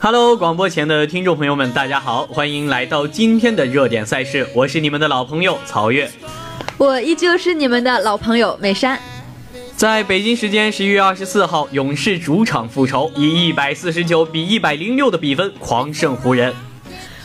Hello，广播前的听众朋友们，大家好，欢迎来到今天的热点赛事，我是你们的老朋友曹越，我依旧是你们的老朋友美山。在北京时间十一月二十四号，勇士主场复仇，以一百四十九比一百零六的比分狂胜湖人，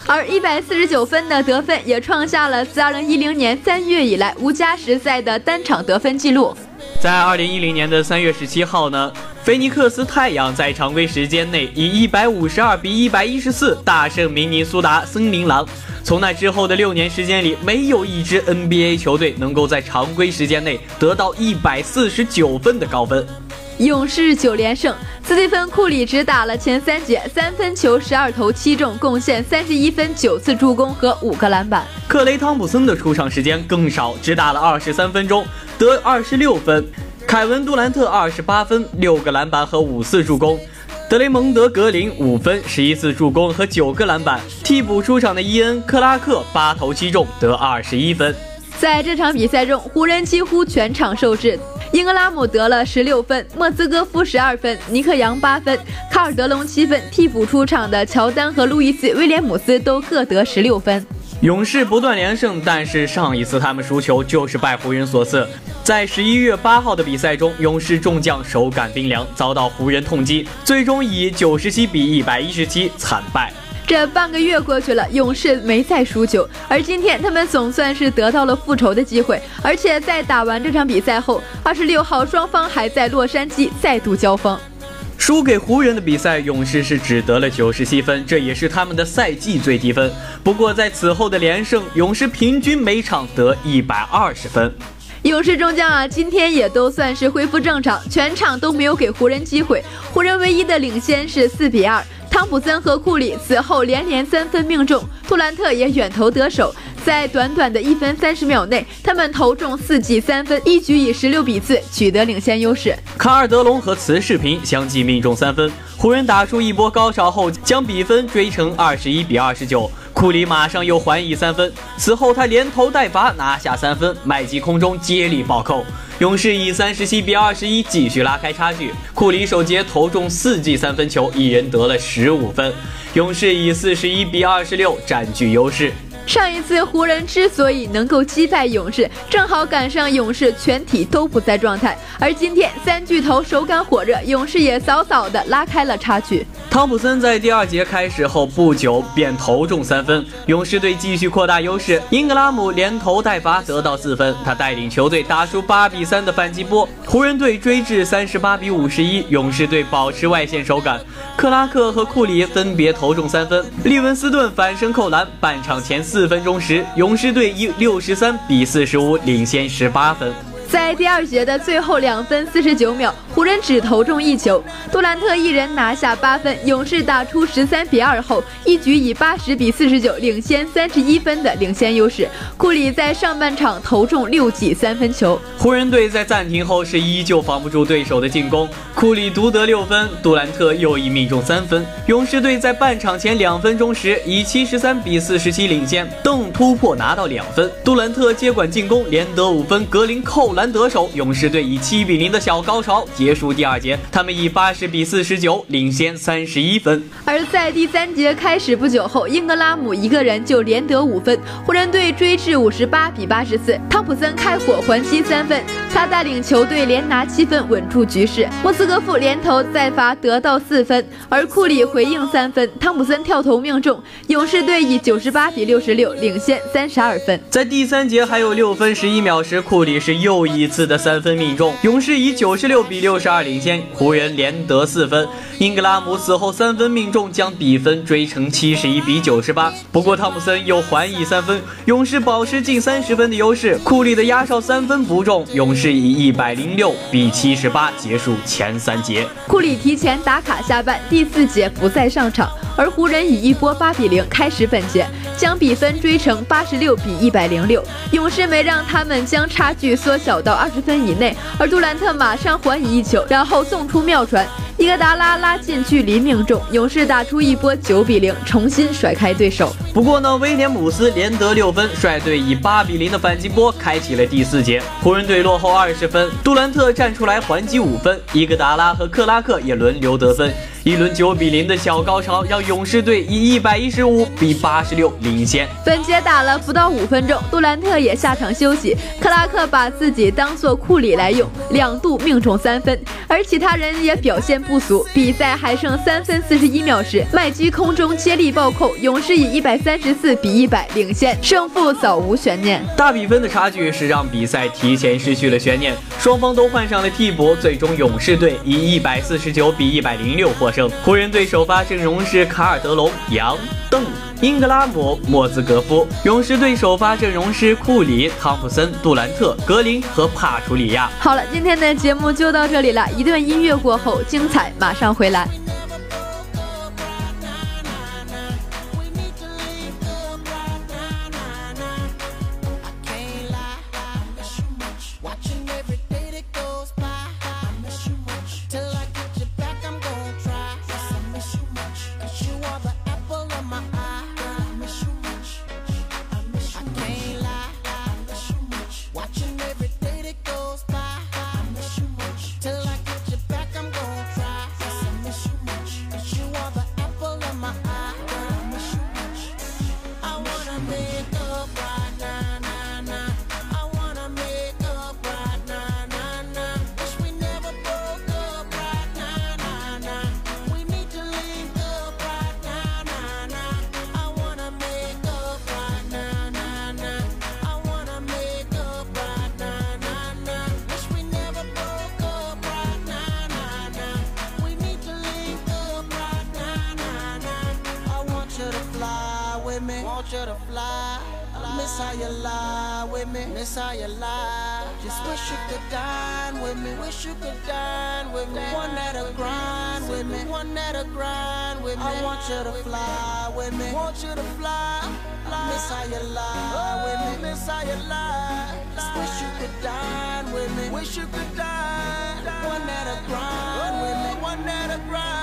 而一百四十九分的得分也创下了自二零一零年三月以来无加时赛的单场得分记录。在二零一零年的三月十七号呢，菲尼克斯太阳在常规时间内以一百五十二比一百一十四大胜明尼苏达森林狼。从那之后的六年时间里，没有一支 NBA 球队能够在常规时间内得到一百四十九分的高分。勇士九连胜，斯蒂芬·库里只打了前三节，三分球十二投七中，贡献三十一分、九次助攻和五个篮板。克雷·汤普森的出场时间更少，只打了二十三分钟，得二十六分。凯文·杜兰特二十八分、六个篮板和五次助攻。德雷蒙德·格林五分、十一次助攻和九个篮板。替补出场的伊恩·克拉克八投七中，得二十一分。在这场比赛中，湖人几乎全场受制。英格拉姆得了十六分，莫斯科夫十二分，尼克杨八分，卡尔德隆七分。替补出场的乔丹和路易斯·威廉姆斯都各得十六分。勇士不断连胜，但是上一次他们输球就是拜湖人所赐。在十一月八号的比赛中，勇士众将手感冰凉，遭到湖人痛击，最终以九十七比一百一十七惨败。这半个月过去了，勇士没再输球，而今天他们总算是得到了复仇的机会。而且在打完这场比赛后，二十六号双方还在洛杉矶再度交锋。输给湖人的比赛，勇士是只得了九十七分，这也是他们的赛季最低分。不过在此后的连胜，勇士平均每场得一百二十分。勇士中将啊，今天也都算是恢复正常，全场都没有给湖人机会。湖人唯一的领先是四比二。汤普森和库里此后连连三分命中，杜兰特也远投得手。在短短的一分三十秒内，他们投中四记三分，一举以十六比四取得领先优势。卡尔德隆和慈世平相继命中三分，湖人打出一波高潮后，将比分追成二十一比二十九。库里马上又还以三分，此后他连投带罚拿下三分，麦基空中接力暴扣。勇士以三十七比二十一继续拉开差距。库里首节投中四记三分球，一人得了十五分。勇士以四十一比二十六占据优势。上一次湖人之所以能够击败勇士，正好赶上勇士全体都不在状态。而今天三巨头手感火热，勇士也早早的拉开了差距。汤普森在第二节开始后不久便投中三分，勇士队继续扩大优势。英格拉姆连投带罚得到四分，他带领球队打出八比三的反击波。湖人队追至三十八比五十一，勇士队保持外线手感。克拉克和库里分别投中三分，利文斯顿反身扣篮。半场前四四分钟时，勇士队以六十三比四十五领先十八分。在第二节的最后两分四十九秒，湖人只投中一球，杜兰特一人拿下八分。勇士打出十三比二后，一举以八十比四十九领先三十一分的领先优势。库里在上半场投中六记三分球。湖人队在暂停后是依旧防不住对手的进攻，库里独得六分，杜兰特又一命中三分。勇士队在半场前两分钟时以七十三比四十七领先，邓突破拿到两分，杜兰特接管进攻连得五分，格林扣篮。得手，勇士队以七比零的小高潮结束第二节，他们以八十比四十九领先三十一分。而在第三节开始不久后，英格拉姆一个人就连得五分，湖人队追至五十八比八十四。汤普森开火还击三分，他带领球队连拿七分稳住局势。莫斯科夫连投再罚得到四分，而库里回应三分，汤普森跳投命中，勇士队以九十八比六十六领先三十二分。在第三节还有六分十一秒时，库里是又。一次的三分命中，勇士以九十六比六十二领先，湖人连得四分。英格拉姆此后三分命中，将比分追成七十一比九十八。不过汤普森又还以三分，勇士保持近三十分的优势。库里的压哨三分不中，勇士以一百零六比七十八结束前三节。库里提前打卡下半，第四节不再上场。而湖人以一波八比零开始本节，将比分追成八十六比一百零六。勇士没让他们将差距缩小到二十分以内，而杜兰特马上还以一球，然后送出妙传，伊戈达拉拉近距离命中，勇士打出一波九比零，重新甩开对手。不过呢，威廉姆斯连得六分，率队以八比零的反击波开启了第四节。湖人队落后二十分，杜兰特站出来还击五分，伊戈达拉和克拉克也轮流得分。一轮九比零的小高潮，让勇士队以一百一十五比八十六领先。本节打了不到五分钟，杜兰特也下场休息，克拉克把自己当做库里来用，两度命中三分，而其他人也表现不俗。比赛还剩三分四十一秒时，麦基空中接力暴扣，勇士以一百三十四比一百领先，胜负早无悬念。大比分的差距是让比赛提前失去了悬念，双方都换上了替补，最终勇士队以一百四十九比一百零六获。胜。湖人队首发阵容是卡尔德隆、杨、邓、英格拉姆、莫兹格夫；勇士队首发阵容是库里、汤普森、杜兰特、格林和帕楚里亚。好了，今天的节目就到这里了，一段音乐过后，精彩马上回来。me want you to fly. Miss how you lie with me, miss how you lie. Just wish you could dine with me, wish you could dine with me. One that'll grind with me, one that'll grind with me. I want you to fly with me, want you to fly. Miss how you lie with me, miss how you lie. Just wish you could dine with me, wish you could dine. One that'll grind oh, with me, one that'll grind.